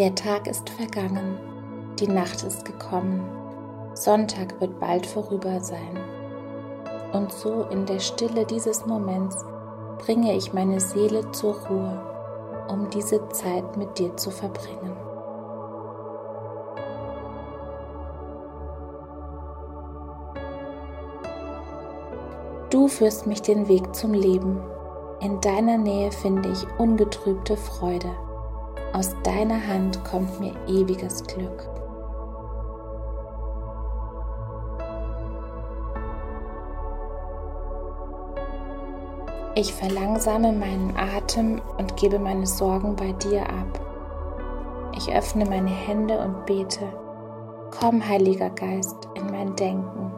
Der Tag ist vergangen, die Nacht ist gekommen, Sonntag wird bald vorüber sein. Und so in der Stille dieses Moments bringe ich meine Seele zur Ruhe, um diese Zeit mit dir zu verbringen. Du führst mich den Weg zum Leben. In deiner Nähe finde ich ungetrübte Freude. Aus deiner Hand kommt mir ewiges Glück. Ich verlangsame meinen Atem und gebe meine Sorgen bei dir ab. Ich öffne meine Hände und bete. Komm, Heiliger Geist, in mein Denken.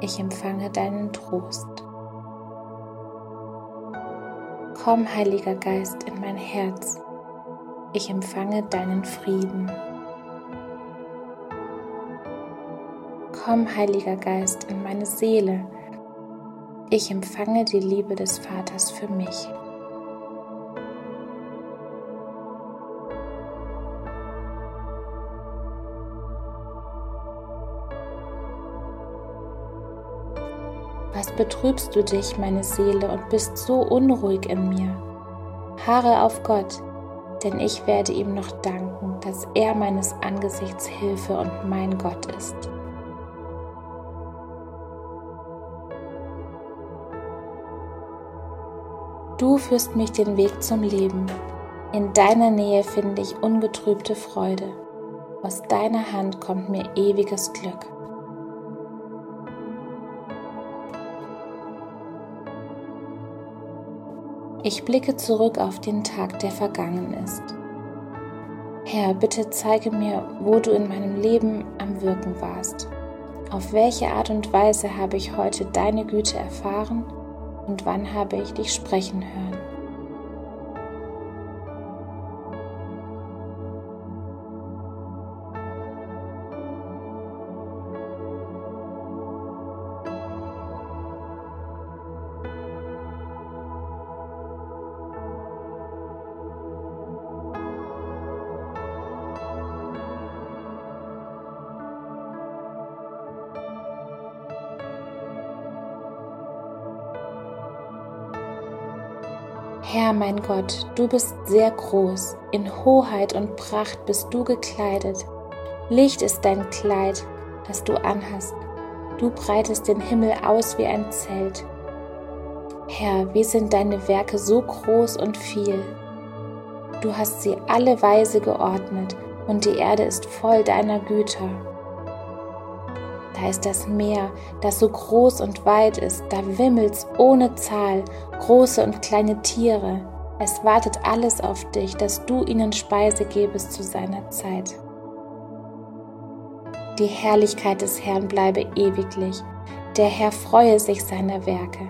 Ich empfange deinen Trost. Komm, Heiliger Geist, in mein Herz ich empfange deinen Frieden. Komm, Heiliger Geist, in meine Seele. Ich empfange die Liebe des Vaters für mich. Was betrübst du dich, meine Seele, und bist so unruhig in mir? Haare auf Gott, denn ich werde ihm noch danken, dass er meines Angesichts Hilfe und mein Gott ist. Du führst mich den Weg zum Leben. In deiner Nähe finde ich ungetrübte Freude. Aus deiner Hand kommt mir ewiges Glück. Ich blicke zurück auf den Tag, der vergangen ist. Herr, bitte zeige mir, wo du in meinem Leben am Wirken warst. Auf welche Art und Weise habe ich heute deine Güte erfahren und wann habe ich dich sprechen hören? Herr mein Gott, du bist sehr groß, in Hoheit und Pracht bist du gekleidet. Licht ist dein Kleid, das du anhast. Du breitest den Himmel aus wie ein Zelt. Herr, wie sind deine Werke so groß und viel? Du hast sie alle weise geordnet, und die Erde ist voll deiner Güter. Da ist das Meer, das so groß und weit ist, da wimmelt's ohne Zahl, große und kleine Tiere. Es wartet alles auf dich, dass du ihnen Speise gebest zu seiner Zeit. Die Herrlichkeit des Herrn bleibe ewiglich, der Herr freue sich seiner Werke.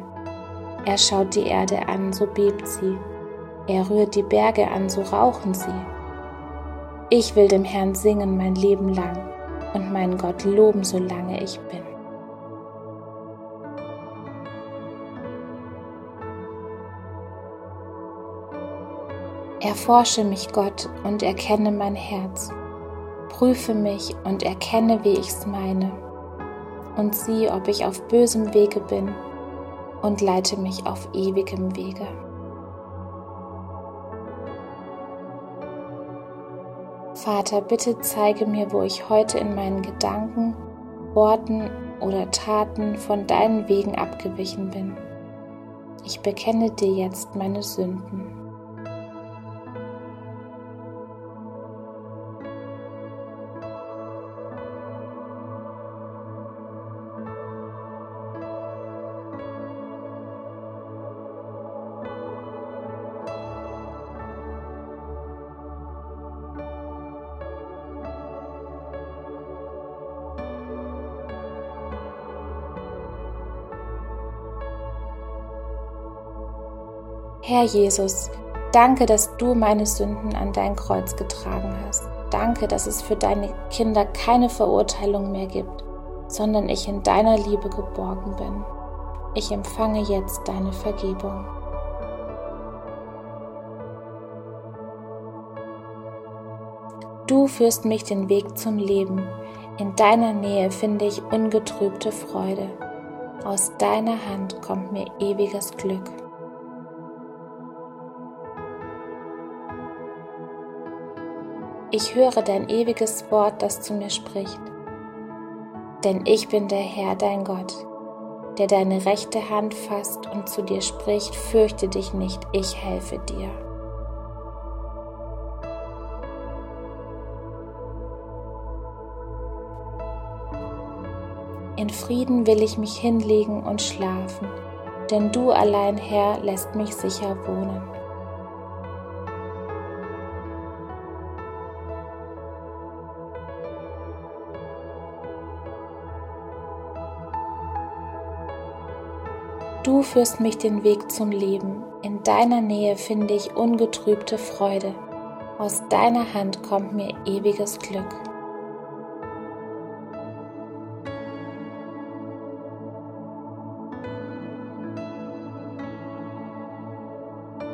Er schaut die Erde an, so bebt sie, er rührt die Berge an, so rauchen sie. Ich will dem Herrn singen mein Leben lang und meinen Gott loben, solange ich bin. Erforsche mich, Gott, und erkenne mein Herz. Prüfe mich und erkenne, wie ich's meine. Und sieh, ob ich auf bösem Wege bin, und leite mich auf ewigem Wege. Vater, bitte zeige mir, wo ich heute in meinen Gedanken, Worten oder Taten von deinen Wegen abgewichen bin. Ich bekenne dir jetzt meine Sünden. Herr Jesus, danke, dass du meine Sünden an dein Kreuz getragen hast. Danke, dass es für deine Kinder keine Verurteilung mehr gibt, sondern ich in deiner Liebe geborgen bin. Ich empfange jetzt deine Vergebung. Du führst mich den Weg zum Leben. In deiner Nähe finde ich ungetrübte Freude. Aus deiner Hand kommt mir ewiges Glück. Ich höre dein ewiges Wort, das zu mir spricht. Denn ich bin der Herr, dein Gott, der deine rechte Hand fasst und zu dir spricht, fürchte dich nicht, ich helfe dir. In Frieden will ich mich hinlegen und schlafen, denn du allein, Herr, lässt mich sicher wohnen. Du führst mich den Weg zum Leben. In deiner Nähe finde ich ungetrübte Freude. Aus deiner Hand kommt mir ewiges Glück.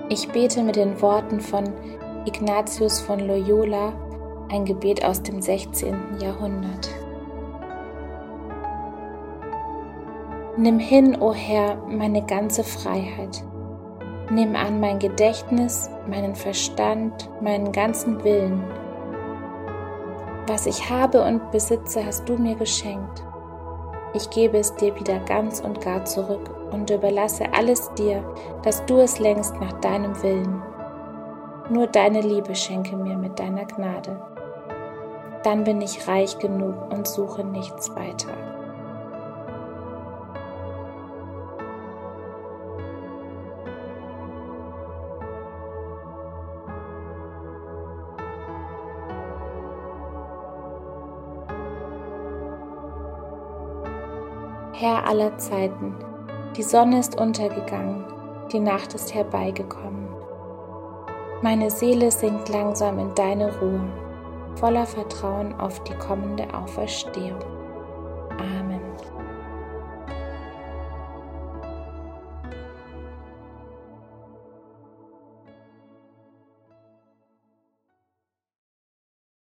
Ich bete mit den Worten von Ignatius von Loyola, ein Gebet aus dem 16. Jahrhundert. Nimm hin, o oh Herr, meine ganze Freiheit. Nimm an mein Gedächtnis, meinen Verstand, meinen ganzen Willen. Was ich habe und besitze, hast du mir geschenkt. Ich gebe es dir wieder ganz und gar zurück und überlasse alles dir, dass du es längst nach deinem Willen. Nur deine Liebe schenke mir mit deiner Gnade. Dann bin ich reich genug und suche nichts weiter. Herr aller Zeiten, die Sonne ist untergegangen, die Nacht ist herbeigekommen. Meine Seele sinkt langsam in deine Ruhe, voller Vertrauen auf die kommende Auferstehung.